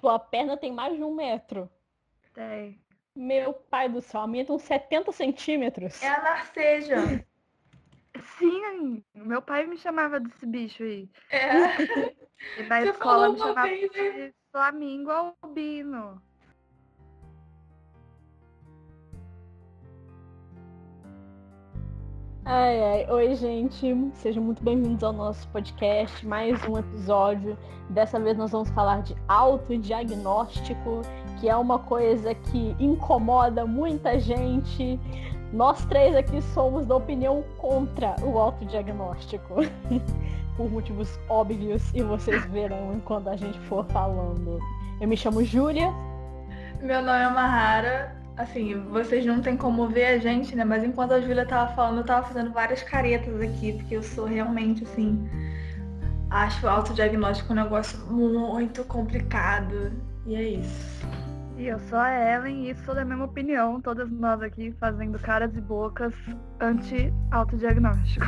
tua perna tem mais de um metro. Tem. Meu pai do céu, a minha tem uns 70 centímetros. É a narceja. Sim, meu pai me chamava desse bicho aí. É. E na Você escola falou me chamava vez, né? de Flamingo Albino. Ai, ai. Oi, gente. Sejam muito bem-vindos ao nosso podcast. Mais um episódio. Dessa vez nós vamos falar de autodiagnóstico, que é uma coisa que incomoda muita gente. Nós três aqui somos da opinião contra o autodiagnóstico. Por motivos óbvios e vocês verão enquanto a gente for falando. Eu me chamo Júlia. Meu nome é Mahara. Assim, vocês não tem como ver a gente, né? Mas enquanto a Júlia tava falando, eu tava fazendo várias caretas aqui, porque eu sou realmente, assim, acho o autodiagnóstico um negócio muito complicado. E é isso. E eu sou a Ellen e sou da mesma opinião, todas nós aqui fazendo caras e bocas anti-autodiagnóstico.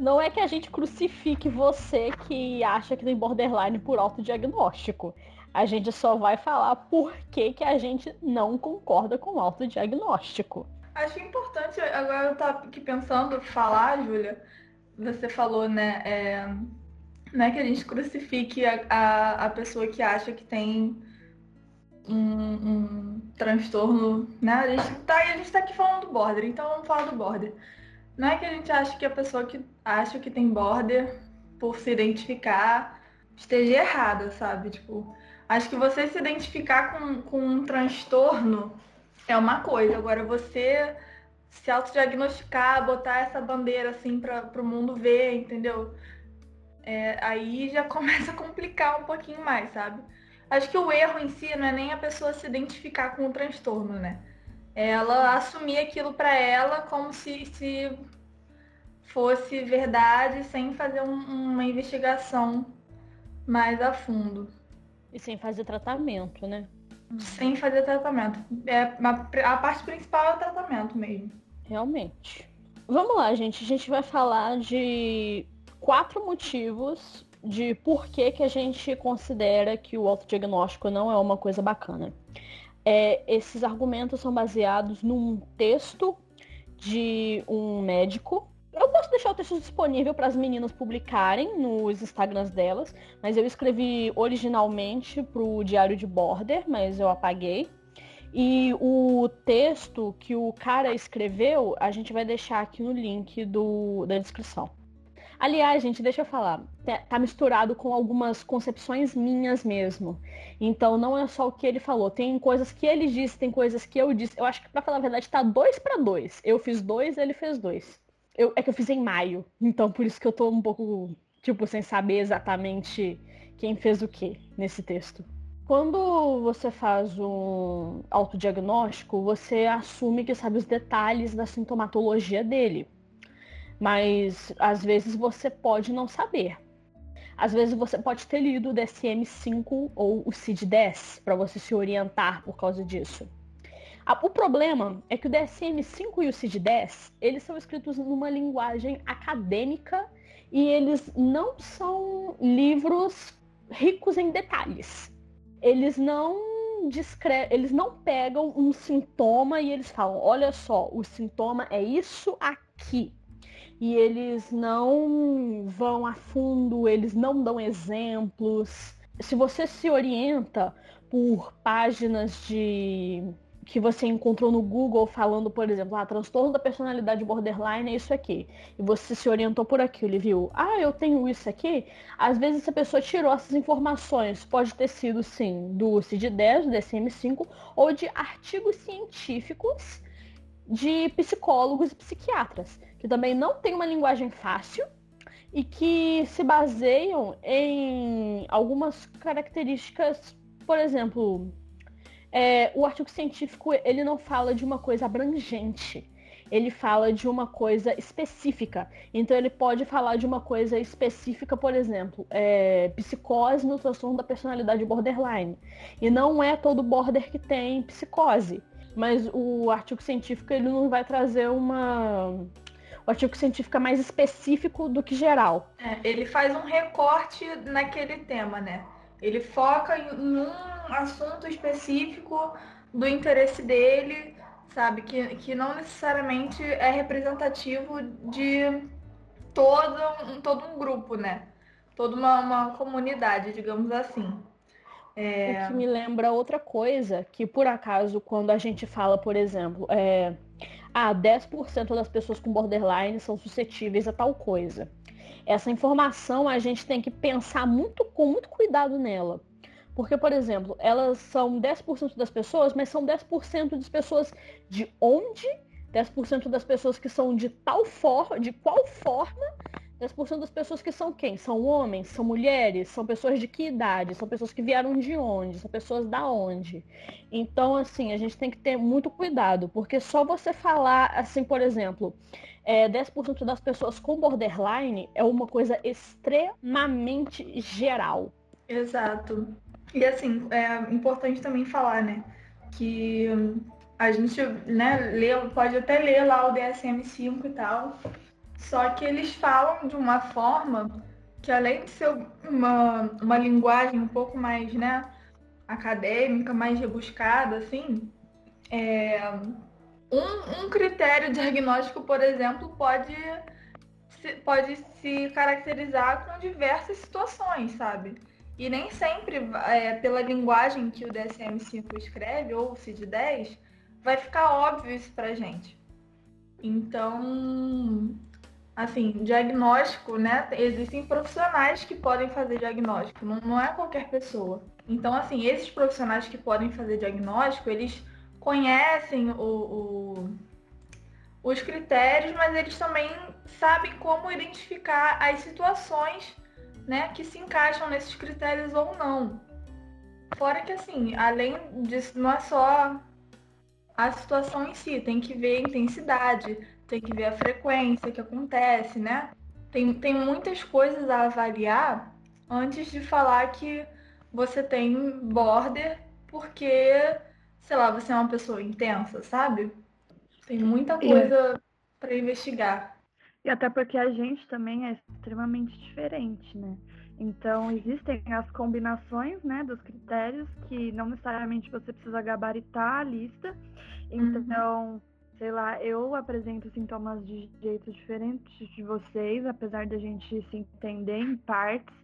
Não é que a gente crucifique você que acha que tem borderline por autodiagnóstico. A gente só vai falar por que, que a gente não concorda com o autodiagnóstico. Acho importante, agora eu tava aqui pensando, falar, Júlia, você falou, né, é, não é que a gente crucifique a, a, a pessoa que acha que tem um, um transtorno, né? A gente, tá, a gente tá aqui falando do border, então vamos falar do border. Não é que a gente acha que a pessoa que acha que tem border, por se identificar, esteja errada, sabe? Tipo, acho que você se identificar com, com um transtorno é uma coisa. Agora, você se autodiagnosticar, botar essa bandeira assim para o mundo ver, entendeu? É, aí já começa a complicar um pouquinho mais, sabe? Acho que o erro em si não é nem a pessoa se identificar com o transtorno, né? É ela assumir aquilo para ela como se, se fosse verdade, sem fazer um, uma investigação mais a fundo. E sem fazer tratamento, né? Sem fazer tratamento. É, a, parte principal é o tratamento mesmo. Realmente. Vamos lá, gente. A gente vai falar de quatro motivos de por que, que a gente considera que o autodiagnóstico não é uma coisa bacana. É, esses argumentos são baseados num texto de um médico. Eu posso deixar o texto disponível para as meninas publicarem nos Instagrams delas, mas eu escrevi originalmente para o Diário de Border, mas eu apaguei. E o texto que o cara escreveu, a gente vai deixar aqui no link do, da descrição. Aliás, gente, deixa eu falar. Tá misturado com algumas concepções minhas mesmo. Então não é só o que ele falou. Tem coisas que ele disse, tem coisas que eu disse. Eu acho que, pra falar a verdade, tá dois para dois. Eu fiz dois, ele fez dois. Eu, é que eu fiz em maio. Então por isso que eu tô um pouco, tipo, sem saber exatamente quem fez o que nesse texto. Quando você faz um autodiagnóstico, você assume que sabe os detalhes da sintomatologia dele mas às vezes você pode não saber. Às vezes você pode ter lido o DSM-5 ou o CID-10 para você se orientar por causa disso. O problema é que o DSM-5 e o CID-10, eles são escritos numa linguagem acadêmica e eles não são livros ricos em detalhes. Eles não descre... eles não pegam um sintoma e eles falam, olha só, o sintoma é isso aqui e eles não vão a fundo, eles não dão exemplos. Se você se orienta por páginas de que você encontrou no Google falando, por exemplo, ah, transtorno da personalidade borderline é isso aqui. E você se orientou por aquilo e viu, ah, eu tenho isso aqui. Às vezes essa pessoa tirou essas informações. Pode ter sido, sim, do CID-10, do DSM-5, ou de artigos científicos de psicólogos e psiquiatras que também não tem uma linguagem fácil e que se baseiam em algumas características, por exemplo, é, o artigo científico ele não fala de uma coisa abrangente. ele fala de uma coisa específica. Então ele pode falar de uma coisa específica, por exemplo, é, psicose no transtorno da personalidade borderline. E não é todo border que tem psicose. Mas o artigo científico ele não vai trazer uma. O artigo científico é mais específico do que geral. É, ele faz um recorte naquele tema, né? Ele foca em um assunto específico do interesse dele sabe? Que, que não necessariamente é representativo de todo um, todo um grupo, né? Toda uma, uma comunidade, digamos assim. É... O que me lembra outra coisa, que por acaso, quando a gente fala, por exemplo, é, ah, 10% das pessoas com borderline são suscetíveis a tal coisa. Essa informação a gente tem que pensar muito com muito cuidado nela. Porque, por exemplo, elas são 10% das pessoas, mas são 10% das pessoas de onde? 10% das pessoas que são de tal forma, de qual forma? 10% das pessoas que são quem? São homens, são mulheres, são pessoas de que idade, são pessoas que vieram de onde, são pessoas da onde. Então, assim, a gente tem que ter muito cuidado, porque só você falar, assim, por exemplo, é, 10% das pessoas com borderline é uma coisa extremamente geral. Exato. E assim, é importante também falar, né, que a gente, né, lê, pode até ler lá o DSM-5 e tal, só que eles falam de uma forma que além de ser uma, uma linguagem um pouco mais, né, acadêmica, mais rebuscada, assim, é, um, um critério diagnóstico, por exemplo, pode se, pode se caracterizar com diversas situações, sabe? E nem sempre, é, pela linguagem que o DSM-5 escreve, ou o CID-10, vai ficar óbvio isso pra gente. Então, assim, diagnóstico, né? Existem profissionais que podem fazer diagnóstico, não, não é qualquer pessoa. Então, assim, esses profissionais que podem fazer diagnóstico, eles conhecem o, o, os critérios, mas eles também sabem como identificar as situações né, que se encaixam nesses critérios ou não. Fora que, assim, além disso, não é só a situação em si, tem que ver a intensidade, tem que ver a frequência que acontece, né? Tem, tem muitas coisas a avaliar antes de falar que você tem border porque, sei lá, você é uma pessoa intensa, sabe? Tem muita coisa para investigar. E até porque a gente também é extremamente diferente, né? Então, existem as combinações né, dos critérios que não necessariamente você precisa gabaritar a lista. Então, uhum. sei lá, eu apresento sintomas de jeito diferente de vocês, apesar da gente se entender em partes.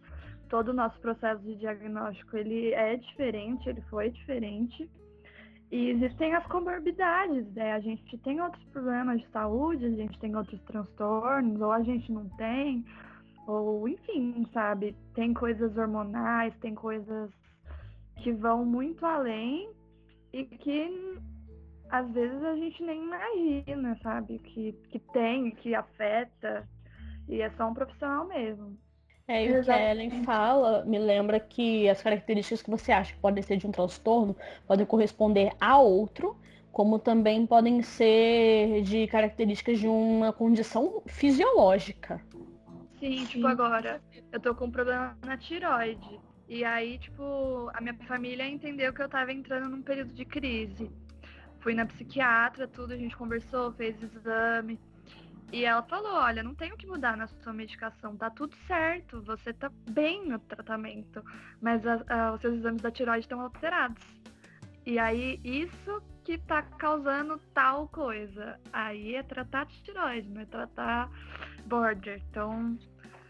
Todo o nosso processo de diagnóstico, ele é diferente, ele foi diferente. E existem as comorbidades, né? A gente tem outros problemas de saúde, a gente tem outros transtornos, ou a gente não tem, ou enfim, sabe? Tem coisas hormonais, tem coisas que vão muito além e que às vezes a gente nem imagina, sabe? Que, que tem, que afeta, e é só um profissional mesmo. É, e o que a Ellen fala me lembra que as características que você acha que podem ser de um transtorno podem corresponder a outro, como também podem ser de características de uma condição fisiológica. Sim, Sim. tipo agora, eu tô com um problema na tiroide. E aí, tipo, a minha família entendeu que eu tava entrando num período de crise. Fui na psiquiatra, tudo, a gente conversou, fez exame. E ela falou: olha, não tem o que mudar na sua medicação, tá tudo certo, você tá bem no tratamento, mas a, a, os seus exames da tiroide estão alterados. E aí, isso que tá causando tal coisa. Aí é tratar de tiroide, não é tratar border. Então.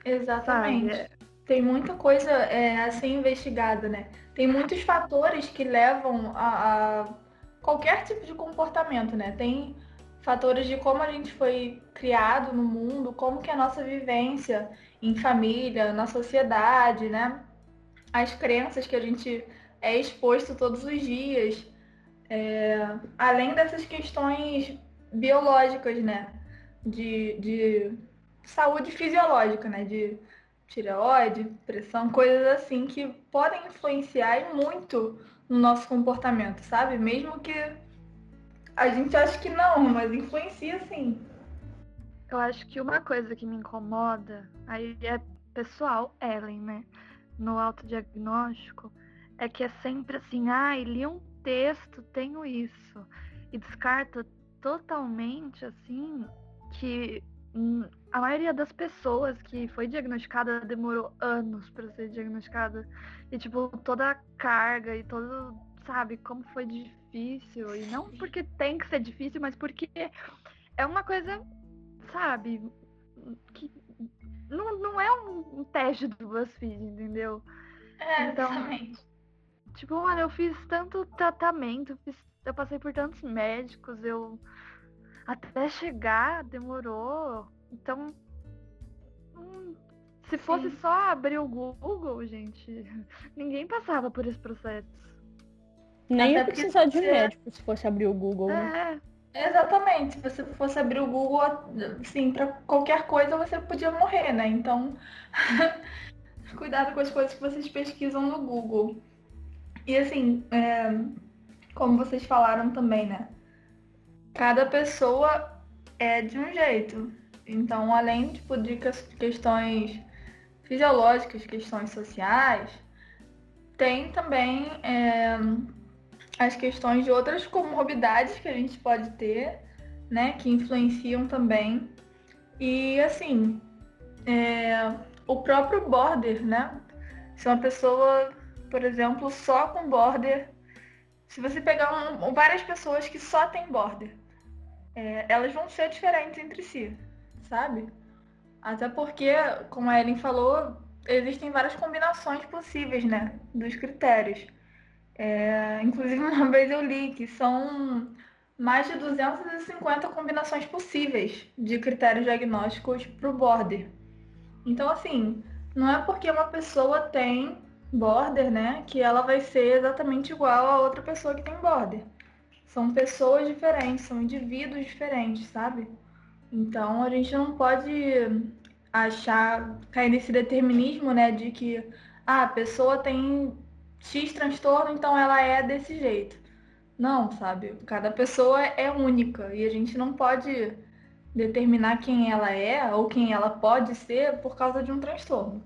Exatamente. Sabe? Tem muita coisa é, a ser investigada, né? Tem muitos fatores que levam a, a qualquer tipo de comportamento, né? Tem fatores de como a gente foi criado no mundo, como que é a nossa vivência em família, na sociedade, né? As crenças que a gente é exposto todos os dias, é, além dessas questões biológicas, né? De, de saúde fisiológica, né? De tireoide, pressão, coisas assim que podem influenciar muito no nosso comportamento, sabe? Mesmo que a gente acha que não, mas influencia sim. Eu acho que uma coisa que me incomoda, aí é pessoal, Ellen, né? No autodiagnóstico, é que é sempre assim, ah, li um texto, tenho isso. E descarta totalmente, assim, que hum, a maioria das pessoas que foi diagnosticada demorou anos para ser diagnosticada. E, tipo, toda a carga e todo, sabe, como foi difícil. E não porque tem que ser difícil, mas porque é uma coisa, sabe, que não, não é um, um teste do BuzzFeed, entendeu? É, então, exatamente. Tipo, olha, eu fiz tanto tratamento, fiz, eu passei por tantos médicos, eu até chegar demorou. Então, hum, se fosse Sim. só abrir o Google, gente, ninguém passava por esse processo. Nem ia precisar de um médico se fosse abrir o Google. Né? É. Exatamente. Se você fosse abrir o Google, assim, para qualquer coisa você podia morrer, né? Então, cuidado com as coisas que vocês pesquisam no Google. E assim, é, como vocês falaram também, né? Cada pessoa é de um jeito. Então, além tipo, de questões fisiológicas, questões sociais, tem também é, as questões de outras comorbidades que a gente pode ter, né, que influenciam também. E assim, é, o próprio border, né? Se uma pessoa, por exemplo, só com border, se você pegar um, várias pessoas que só têm border, é, elas vão ser diferentes entre si, sabe? Até porque, como a Ellen falou, existem várias combinações possíveis, né, dos critérios. É, inclusive, uma vez eu li que são mais de 250 combinações possíveis de critérios diagnósticos para o border. Então, assim, não é porque uma pessoa tem border, né, que ela vai ser exatamente igual a outra pessoa que tem border. São pessoas diferentes, são indivíduos diferentes, sabe? Então, a gente não pode achar, cair nesse determinismo, né, de que ah, a pessoa tem X transtorno, então ela é desse jeito. Não, sabe? Cada pessoa é única e a gente não pode determinar quem ela é ou quem ela pode ser por causa de um transtorno.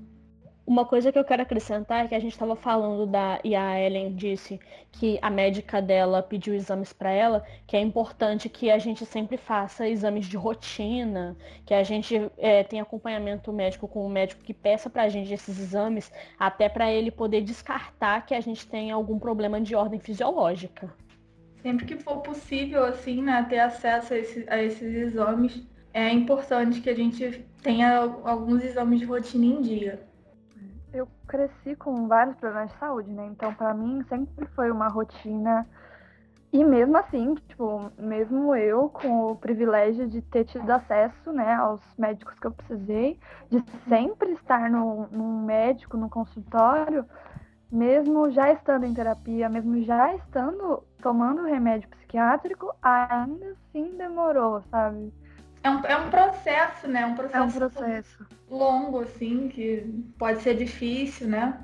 Uma coisa que eu quero acrescentar é que a gente estava falando da e a Ellen disse que a médica dela pediu exames para ela, que é importante que a gente sempre faça exames de rotina, que a gente é, tenha acompanhamento médico com o médico que peça para a gente esses exames, até para ele poder descartar que a gente tem algum problema de ordem fisiológica. Sempre que for possível, assim, né, ter acesso a, esse, a esses exames, é importante que a gente tenha alguns exames de rotina em dia eu cresci com vários problemas de saúde, né? Então, para mim, sempre foi uma rotina. E mesmo assim, tipo, mesmo eu com o privilégio de ter tido acesso, né, aos médicos que eu precisei, de sempre estar no, num médico, no consultório, mesmo já estando em terapia, mesmo já estando tomando remédio psiquiátrico, ainda assim demorou, sabe? É um, é um processo, né? Um processo, é um processo longo, assim, que pode ser difícil, né?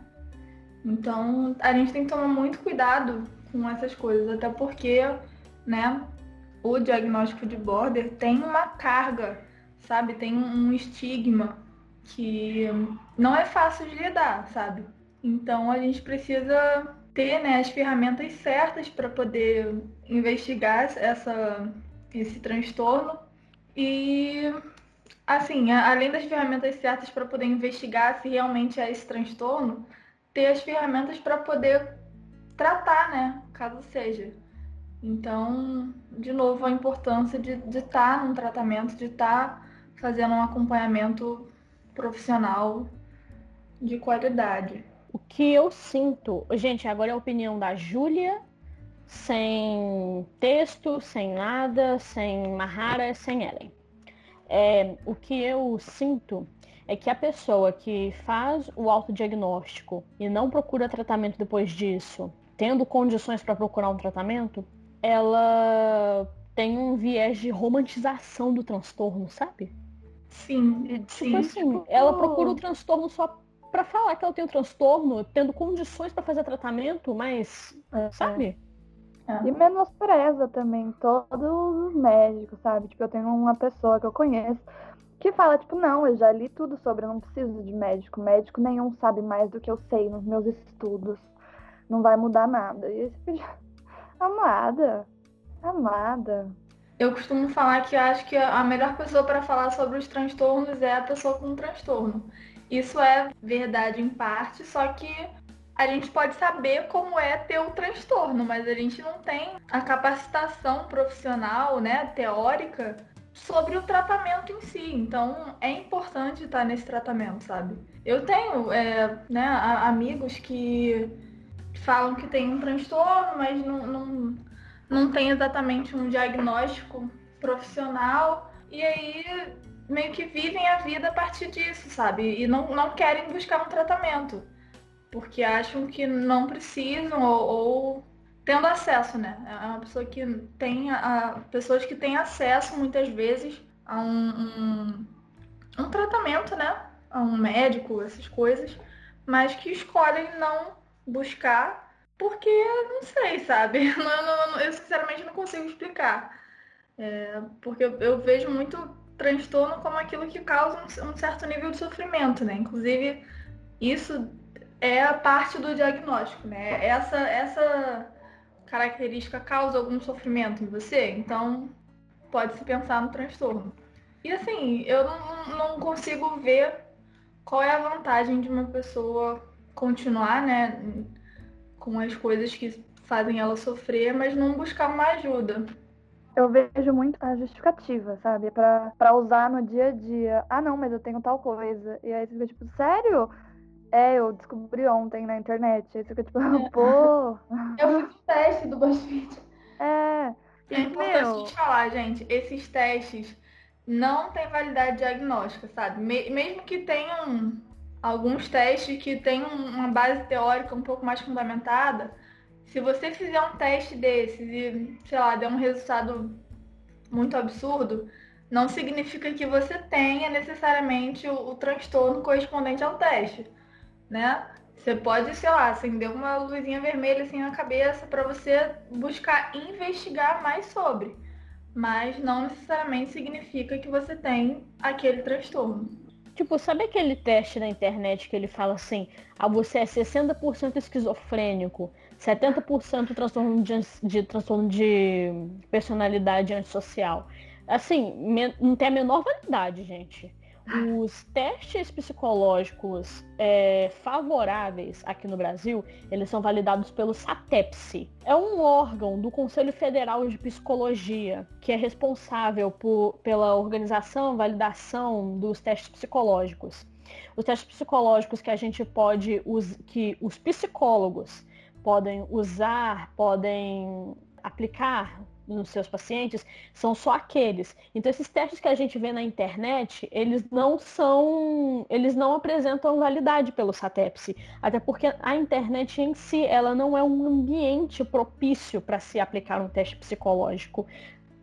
Então, a gente tem que tomar muito cuidado com essas coisas, até porque, né, o diagnóstico de border tem uma carga, sabe? Tem um estigma que não é fácil de lidar, sabe? Então, a gente precisa ter né, as ferramentas certas para poder investigar essa, esse transtorno e, assim, além das ferramentas certas para poder investigar se realmente é esse transtorno, ter as ferramentas para poder tratar, né? Caso seja. Então, de novo, a importância de estar tá num tratamento, de estar tá fazendo um acompanhamento profissional de qualidade. O que eu sinto, gente, agora é a opinião da Júlia sem texto, sem nada, sem Mahara, sem Ellen. É, o que eu sinto é que a pessoa que faz o autodiagnóstico e não procura tratamento depois disso, tendo condições para procurar um tratamento, ela tem um viés de romantização do transtorno, sabe? Sim, tipo sim. assim, tipo... ela procura o transtorno só para falar que ela tem o transtorno, tendo condições para fazer tratamento, mas, é. sabe? É. E menospreza também todos os médicos, sabe? Tipo, eu tenho uma pessoa que eu conheço que fala, tipo, não, eu já li tudo sobre, eu não preciso de médico. Médico nenhum sabe mais do que eu sei nos meus estudos. Não vai mudar nada. E esse amada, amada. Eu costumo falar que acho que a melhor pessoa para falar sobre os transtornos é a pessoa com transtorno. Isso é verdade em parte, só que a gente pode saber como é ter o transtorno, mas a gente não tem a capacitação profissional, né, teórica sobre o tratamento em si. Então é importante estar nesse tratamento, sabe? Eu tenho é, né, amigos que falam que tem um transtorno, mas não, não, não tem exatamente um diagnóstico profissional. E aí meio que vivem a vida a partir disso, sabe? E não, não querem buscar um tratamento. Porque acham que não precisam ou, ou tendo acesso, né? É uma pessoa que tem a, pessoas que têm acesso muitas vezes a um, um, um tratamento, né? A um médico, essas coisas, mas que escolhem não buscar porque não sei, sabe? Eu, não, eu sinceramente não consigo explicar. É, porque eu, eu, vejo muito transtorno como aquilo que causa um, um certo nível de sofrimento, né? Inclusive, isso é a parte do diagnóstico, né? Essa, essa característica causa algum sofrimento em você, então pode-se pensar no transtorno. E assim, eu não, não consigo ver qual é a vantagem de uma pessoa continuar, né, com as coisas que fazem ela sofrer, mas não buscar uma ajuda. Eu vejo muito a justificativa, sabe? para usar no dia a dia. Ah, não, mas eu tenho tal coisa. E aí você fica tipo, sério? É, eu descobri ontem na internet. Aí você fica tipo, é. pô. Eu fiz teste do BuzzFeed. É. É importante te falar, gente, esses testes não têm validade diagnóstica, sabe? Mesmo que tenham alguns testes que tenham uma base teórica um pouco mais fundamentada, se você fizer um teste desses e, sei lá, der um resultado muito absurdo, não significa que você tenha necessariamente o, o transtorno correspondente ao teste né? Você pode, sei lá, acender uma luzinha vermelha assim na cabeça para você buscar investigar mais sobre. Mas não necessariamente significa que você tem aquele transtorno. Tipo, sabe aquele teste na internet que ele fala assim: ah, você é 60% esquizofrênico, 70% transtorno de, de transtorno de personalidade antissocial. Assim, não tem a menor validade, gente os testes psicológicos é, favoráveis aqui no Brasil, eles são validados pelo SATEPSI. É um órgão do Conselho Federal de Psicologia que é responsável por, pela organização e validação dos testes psicológicos. Os testes psicológicos que a gente pode, que os psicólogos podem usar, podem aplicar nos seus pacientes são só aqueles. Então esses testes que a gente vê na internet, eles não são, eles não apresentam validade pelo SATEPSI, até porque a internet em si, ela não é um ambiente propício para se aplicar um teste psicológico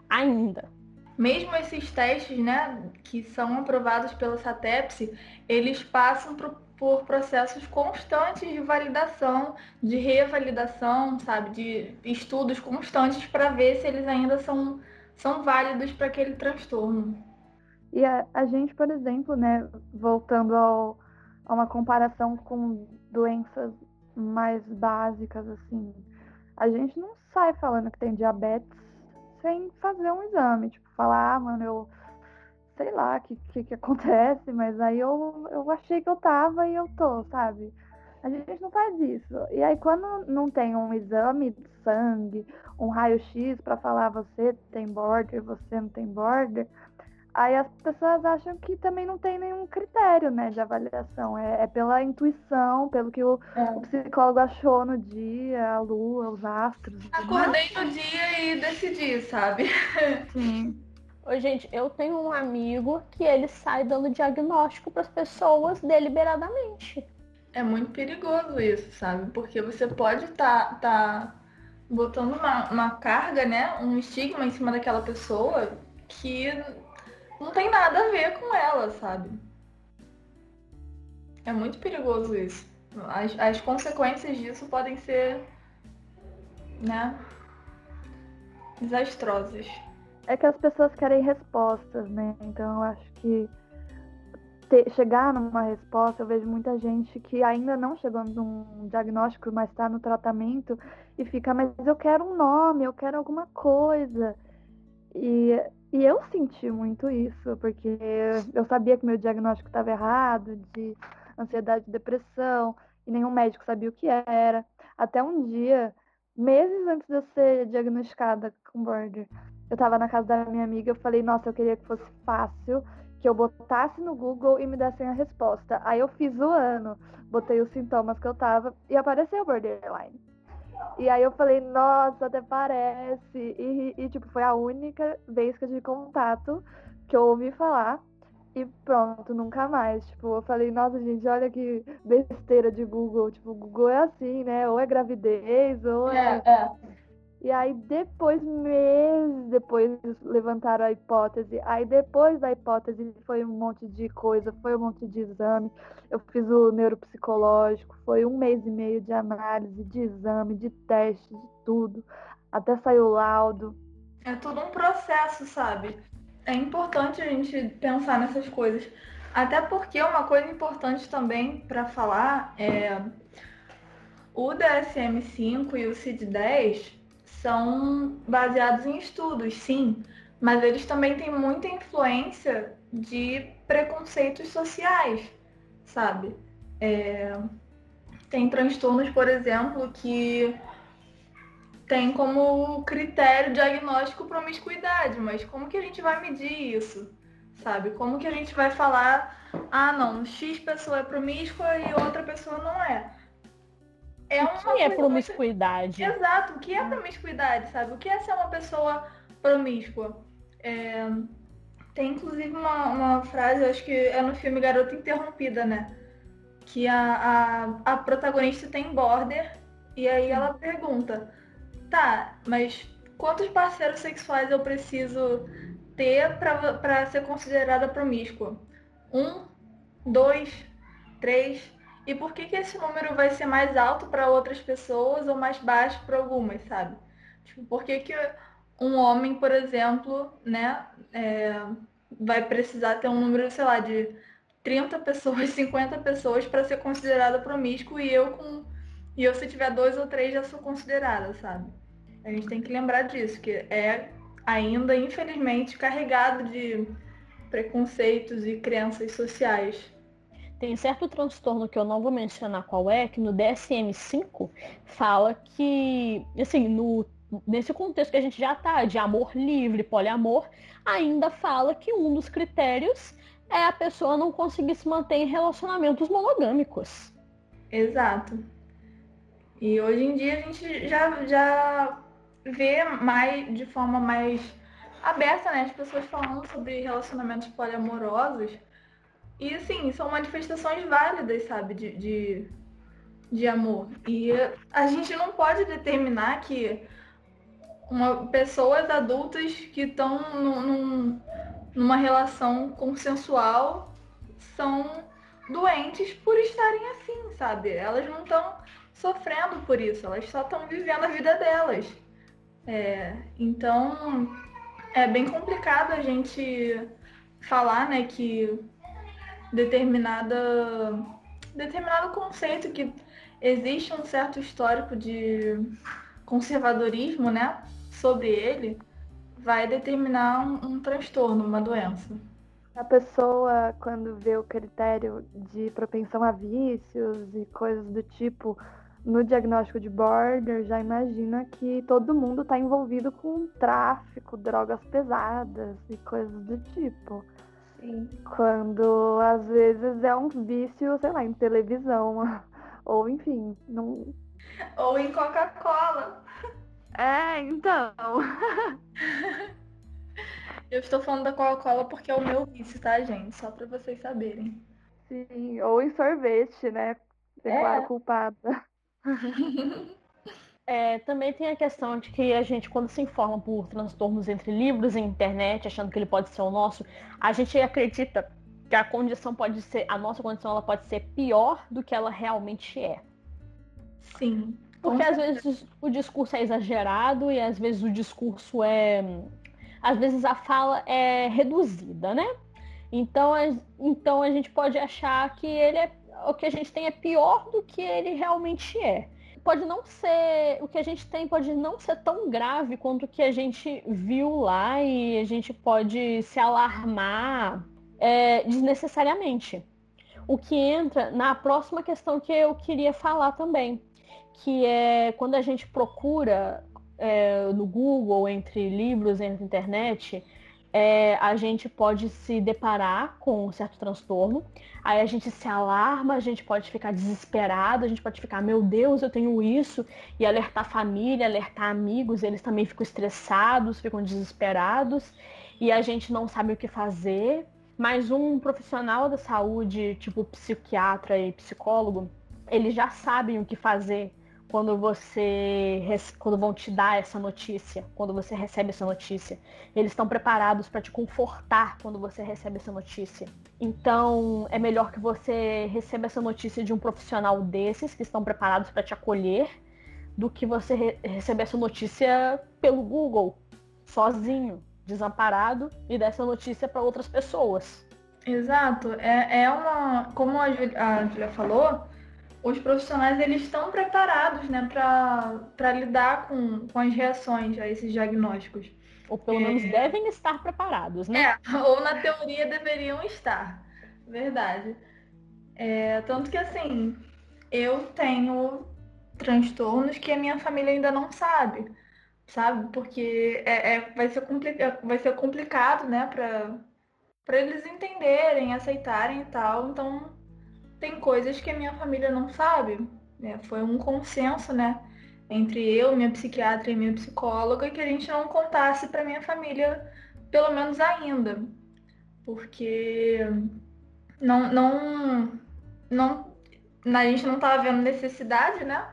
ainda. Mesmo esses testes, né, que são aprovados pelo SATEPSI, eles passam por por processos constantes de validação, de revalidação, sabe, de estudos constantes para ver se eles ainda são, são válidos para aquele transtorno. E a, a, gente, por exemplo, né, voltando ao, a uma comparação com doenças mais básicas, assim, a gente não sai falando que tem diabetes sem fazer um exame, tipo, falar, ah, mano, eu sei lá o que, que, que, acontece, mas aí eu, eu achei que eu tava e eu tô, sabe? A gente não faz isso. E aí, quando não tem um exame de sangue, um raio-x para falar você tem border, você não tem border, aí as pessoas acham que também não tem nenhum critério né, de avaliação. É, é pela intuição, pelo que o, é. o, psicólogo achou no dia, a lua, os astros. Acordei no dia e decidi, sabe? Sim. Oi, gente, eu tenho um amigo que ele sai dando diagnóstico para as pessoas deliberadamente. É muito perigoso isso, sabe? Porque você pode estar tá, tá botando uma, uma carga, né? Um estigma em cima daquela pessoa que não tem nada a ver com ela, sabe? É muito perigoso isso. As, as consequências disso podem ser, né? desastrosas. É que as pessoas querem respostas, né? Então eu acho que ter, chegar numa resposta, eu vejo muita gente que ainda não chegou num diagnóstico, mas está no tratamento e fica, mas eu quero um nome, eu quero alguma coisa. E, e eu senti muito isso, porque eu sabia que meu diagnóstico estava errado, de ansiedade e depressão, e nenhum médico sabia o que era. Até um dia, meses antes de eu ser diagnosticada com border, eu estava na casa da minha amiga, eu falei, nossa, eu queria que fosse fácil, que eu botasse no Google e me dessem a resposta. Aí eu fiz o ano, botei os sintomas que eu tava e apareceu borderline. E aí eu falei, nossa, até parece. E, e, tipo, foi a única vez que eu tive contato que eu ouvi falar. E pronto, nunca mais. Tipo, eu falei, nossa, gente, olha que besteira de Google. Tipo, Google é assim, né? Ou é gravidez, ou é. é, é. E aí depois, meses depois, levantaram a hipótese. Aí depois da hipótese foi um monte de coisa, foi um monte de exame. Eu fiz o neuropsicológico, foi um mês e meio de análise, de exame, de teste, de tudo. Até saiu o laudo. É todo um processo, sabe? É importante a gente pensar nessas coisas. Até porque uma coisa importante também para falar é o DSM-5 e o CID-10 são baseados em estudos, sim, mas eles também têm muita influência de preconceitos sociais, sabe? É... Tem transtornos, por exemplo, que tem como critério diagnóstico promiscuidade, mas como que a gente vai medir isso? Sabe? Como que a gente vai falar, ah não, X pessoa é promíscua e outra pessoa não é? É o que é promiscuidade? Muito... Exato, o que é promiscuidade, sabe? O que é ser uma pessoa promíscua? É... Tem inclusive uma, uma frase, acho que é no filme Garota Interrompida, né? Que a, a, a protagonista tem border e aí ela pergunta, tá, mas quantos parceiros sexuais eu preciso ter para ser considerada promíscua? Um, dois, três, e por que, que esse número vai ser mais alto para outras pessoas ou mais baixo para algumas, sabe? Tipo, por que, que um homem, por exemplo, né, é, vai precisar ter um número, sei lá, de 30 pessoas, 50 pessoas para ser considerada promíscuo e eu com. E eu se tiver dois ou três já sou considerada, sabe? A gente tem que lembrar disso, que é ainda, infelizmente, carregado de preconceitos e crenças sociais. Tem certo transtorno que eu não vou mencionar qual é, que no DSM-5 fala que, assim, no, nesse contexto que a gente já tá, de amor livre, poliamor, ainda fala que um dos critérios é a pessoa não conseguir se manter em relacionamentos monogâmicos. Exato. E hoje em dia a gente já, já vê mais de forma mais aberta, né? As pessoas falando sobre relacionamentos poliamorosos e assim, são manifestações válidas, sabe, de, de, de amor. E a gente não pode determinar que uma, pessoas adultas que estão num, numa relação consensual são doentes por estarem assim, sabe? Elas não estão sofrendo por isso, elas só estão vivendo a vida delas. É, então é bem complicado a gente falar, né, que determinada determinado conceito que existe um certo histórico de conservadorismo, né, sobre ele, vai determinar um, um transtorno, uma doença. A pessoa, quando vê o critério de propensão a vícios e coisas do tipo no diagnóstico de border, já imagina que todo mundo está envolvido com tráfico, drogas pesadas e coisas do tipo. Sim. Quando às vezes é um vício, sei lá, em televisão. Ou enfim, não. Ou em Coca-Cola. É, então. Eu estou falando da Coca-Cola porque é o meu vício, tá, gente? Só para vocês saberem. Sim, ou em sorvete, né? Ser é. claro, culpada. É, também tem a questão de que a gente, quando se informa por transtornos entre livros e internet, achando que ele pode ser o nosso, a gente acredita que a condição pode ser, a nossa condição ela pode ser pior do que ela realmente é. Sim. Porque às vezes o discurso é exagerado e às vezes o discurso é. Às vezes a fala é reduzida, né? Então, então a gente pode achar que ele é. O que a gente tem é pior do que ele realmente é. Pode não ser. O que a gente tem pode não ser tão grave quanto o que a gente viu lá e a gente pode se alarmar é, desnecessariamente. O que entra na próxima questão que eu queria falar também que é quando a gente procura é, no Google, entre livros, entre internet, é, a gente pode se deparar com um certo transtorno, aí a gente se alarma, a gente pode ficar desesperado, a gente pode ficar, meu Deus, eu tenho isso, e alertar família, alertar amigos, eles também ficam estressados, ficam desesperados, e a gente não sabe o que fazer. Mas um profissional da saúde, tipo psiquiatra e psicólogo, eles já sabem o que fazer quando você quando vão te dar essa notícia, quando você recebe essa notícia. Eles estão preparados para te confortar quando você recebe essa notícia. Então, é melhor que você receba essa notícia de um profissional desses que estão preparados para te acolher do que você re receber essa notícia pelo Google, sozinho, desamparado e dar essa notícia para outras pessoas. Exato. É, é uma. Como a Julia falou, os profissionais eles estão preparados né, para lidar com, com as reações a esses diagnósticos. Ou pelo é... menos devem estar preparados, né? É, ou na teoria deveriam estar. Verdade. É, tanto que assim, eu tenho transtornos que a minha família ainda não sabe, sabe? Porque é, é vai, ser vai ser complicado, né, para eles entenderem, aceitarem e tal. Então, tem coisas que a minha família não sabe. Né? Foi um consenso, né? Entre eu, minha psiquiatra e minha psicóloga, que a gente não contasse para minha família, pelo menos ainda. Porque não, não, não, a gente não estava vendo necessidade, né?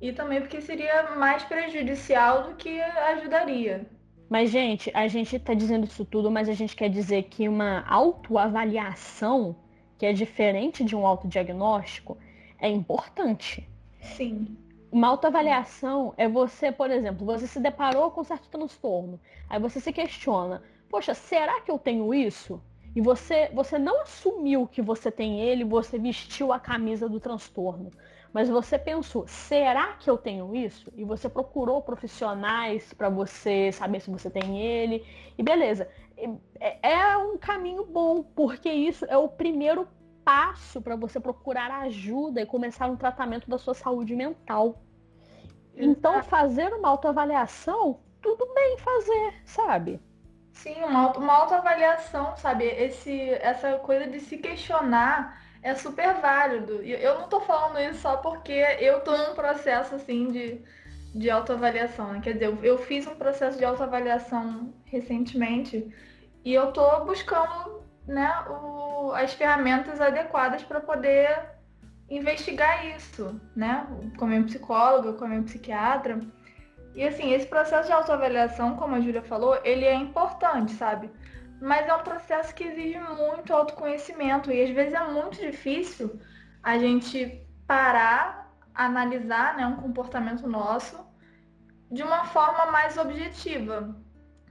E também porque seria mais prejudicial do que ajudaria. Mas, gente, a gente está dizendo isso tudo, mas a gente quer dizer que uma autoavaliação que é diferente de um autodiagnóstico, é importante. Sim. Uma autoavaliação é você, por exemplo, você se deparou com um certo transtorno. Aí você se questiona, poxa, será que eu tenho isso? E você, você não assumiu que você tem ele, você vestiu a camisa do transtorno. Mas você pensou, será que eu tenho isso? E você procurou profissionais para você saber se você tem ele. E beleza. É, é um caminho bom, porque isso é o primeiro passo para você procurar ajuda e começar um tratamento da sua saúde mental. Então, fazer uma autoavaliação, tudo bem fazer, sabe? Sim, uma, auto, uma autoavaliação, sabe? Esse, essa coisa de se questionar é super válido. E eu não tô falando isso só porque eu tô num processo assim de, de autoavaliação. Né? Quer dizer, eu, eu fiz um processo de autoavaliação recentemente e eu tô buscando né, o, as ferramentas adequadas para poder investigar isso, né? Com a minha psicóloga, com a minha psiquiatra. E assim, esse processo de autoavaliação, como a Júlia falou, ele é importante, sabe? Mas é um processo que exige muito autoconhecimento e às vezes é muito difícil a gente parar, analisar né, um comportamento nosso de uma forma mais objetiva,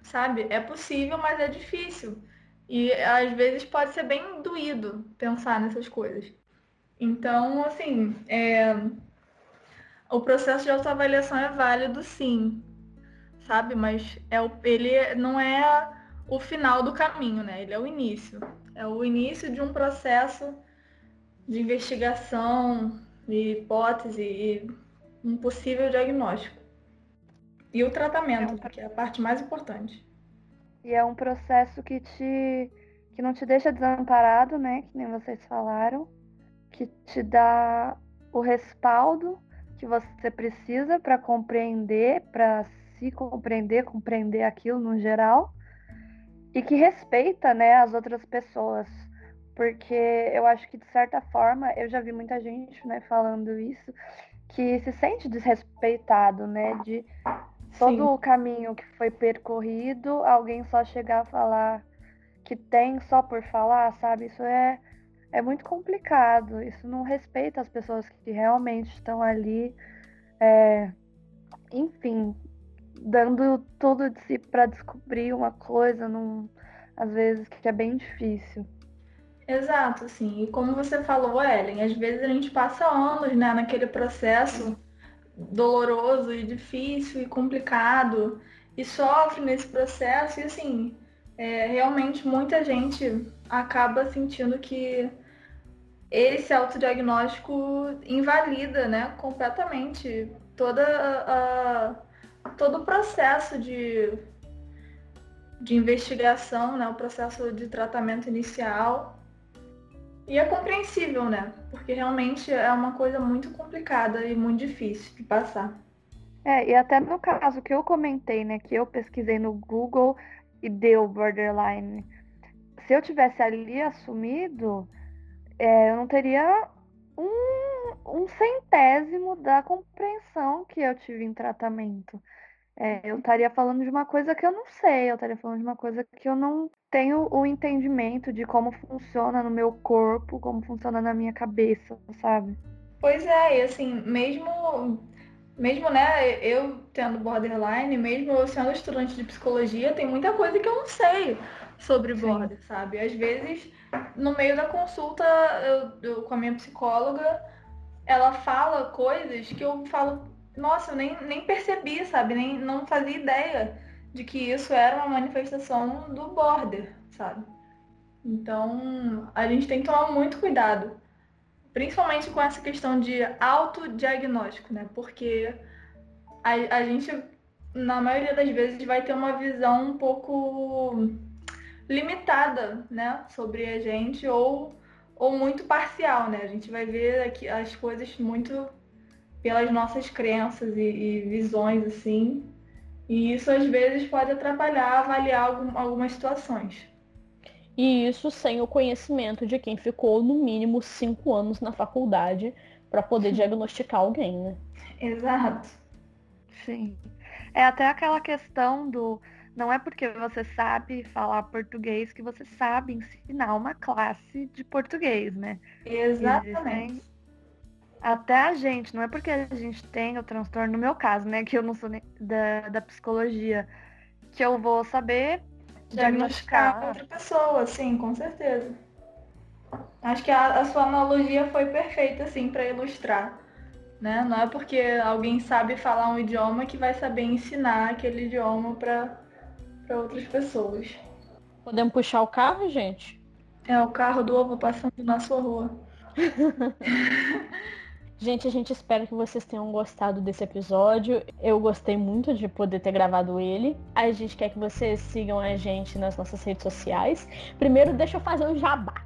sabe? É possível, mas é difícil. E às vezes pode ser bem doído pensar nessas coisas. Então, assim, é... o processo de autoavaliação é válido sim, sabe? Mas é o... ele não é o final do caminho, né? Ele é o início. É o início de um processo de investigação, de hipótese e um possível diagnóstico. E o tratamento, é que é a parte mais importante. E é um processo que te que não te deixa desamparado, né? Que nem vocês falaram, que te dá o respaldo que você precisa para compreender, para se compreender, compreender aquilo no geral e que respeita, né, as outras pessoas, porque eu acho que de certa forma eu já vi muita gente, né, falando isso, que se sente desrespeitado, né, de todo Sim. o caminho que foi percorrido, alguém só chegar a falar que tem só por falar, sabe? Isso é é muito complicado. Isso não respeita as pessoas que realmente estão ali é, enfim, dando tudo de si para descobrir uma coisa, num, às vezes que é bem difícil. Exato, assim. E como você falou, Ellen, às vezes a gente passa anos, né, naquele processo doloroso e difícil e complicado e sofre nesse processo e assim, é, realmente muita gente acaba sentindo que esse autodiagnóstico invalida, né, completamente toda a, todo o processo de, de investigação, né, o processo de tratamento inicial. E é compreensível, né? Porque realmente é uma coisa muito complicada e muito difícil de passar. É, e até no caso que eu comentei, né, que eu pesquisei no Google e deu borderline. Se eu tivesse ali assumido, é, eu não teria um, centésimo da compreensão que eu tive em tratamento. É, eu estaria falando de uma coisa que eu não sei, eu estaria falando de uma coisa que eu não tenho o entendimento de como funciona no meu corpo, como funciona na minha cabeça, sabe? Pois é, e assim, mesmo, mesmo né, eu tendo borderline, mesmo eu sendo estudante de psicologia, tem muita coisa que eu não sei sobre border, sabe? Às vezes, no meio da consulta, eu, eu, com a minha psicóloga, ela fala coisas que eu falo, nossa, eu nem, nem percebi, sabe? Nem, não fazia ideia de que isso era uma manifestação do border, sabe? Então, a gente tem que tomar muito cuidado, principalmente com essa questão de autodiagnóstico, né? Porque a, a gente, na maioria das vezes, vai ter uma visão um pouco limitada, né, sobre a gente ou, ou muito parcial, né? A gente vai ver aqui as coisas muito pelas nossas crenças e, e visões, assim. E isso às vezes pode atrapalhar avaliar algum, algumas situações. E isso sem o conhecimento de quem ficou no mínimo cinco anos na faculdade para poder diagnosticar alguém, né? Exato. Sim. É até aquela questão do não é porque você sabe falar português que você sabe ensinar uma classe de português, né? Exatamente. Existem até a gente, não é porque a gente tem o transtorno, no meu caso, né, que eu não sou da, da psicologia, que eu vou saber diagnosticar, diagnosticar outra pessoa, sim, com certeza. Acho que a, a sua analogia foi perfeita, assim, para ilustrar. Né? Não é porque alguém sabe falar um idioma que vai saber ensinar aquele idioma para outras pessoas. Podemos puxar o carro, gente? É o carro do ovo passando na sua rua. Gente, a gente espera que vocês tenham gostado desse episódio. Eu gostei muito de poder ter gravado ele. A gente quer que vocês sigam a gente nas nossas redes sociais. Primeiro, deixa eu fazer um jabá.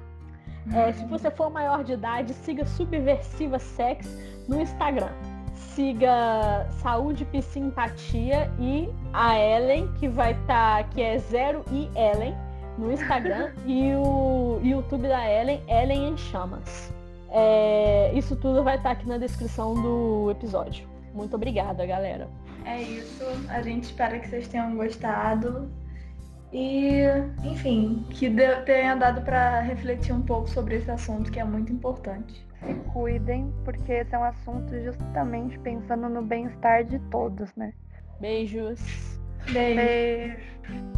É, se você for maior de idade, siga Subversiva Sex no Instagram. Siga Saúde Psimpatia e a Ellen, que vai estar, tá, que é Zero e Ellen no Instagram. e o YouTube da Ellen, Ellen em Chamas. É, isso tudo vai estar aqui na descrição do episódio. Muito obrigada, galera. É isso. A gente espera que vocês tenham gostado. E, enfim, que tenha dado para refletir um pouco sobre esse assunto que é muito importante. Se cuidem, porque esse é um assunto justamente pensando no bem-estar de todos, né? Beijos. Beijo. Beijo.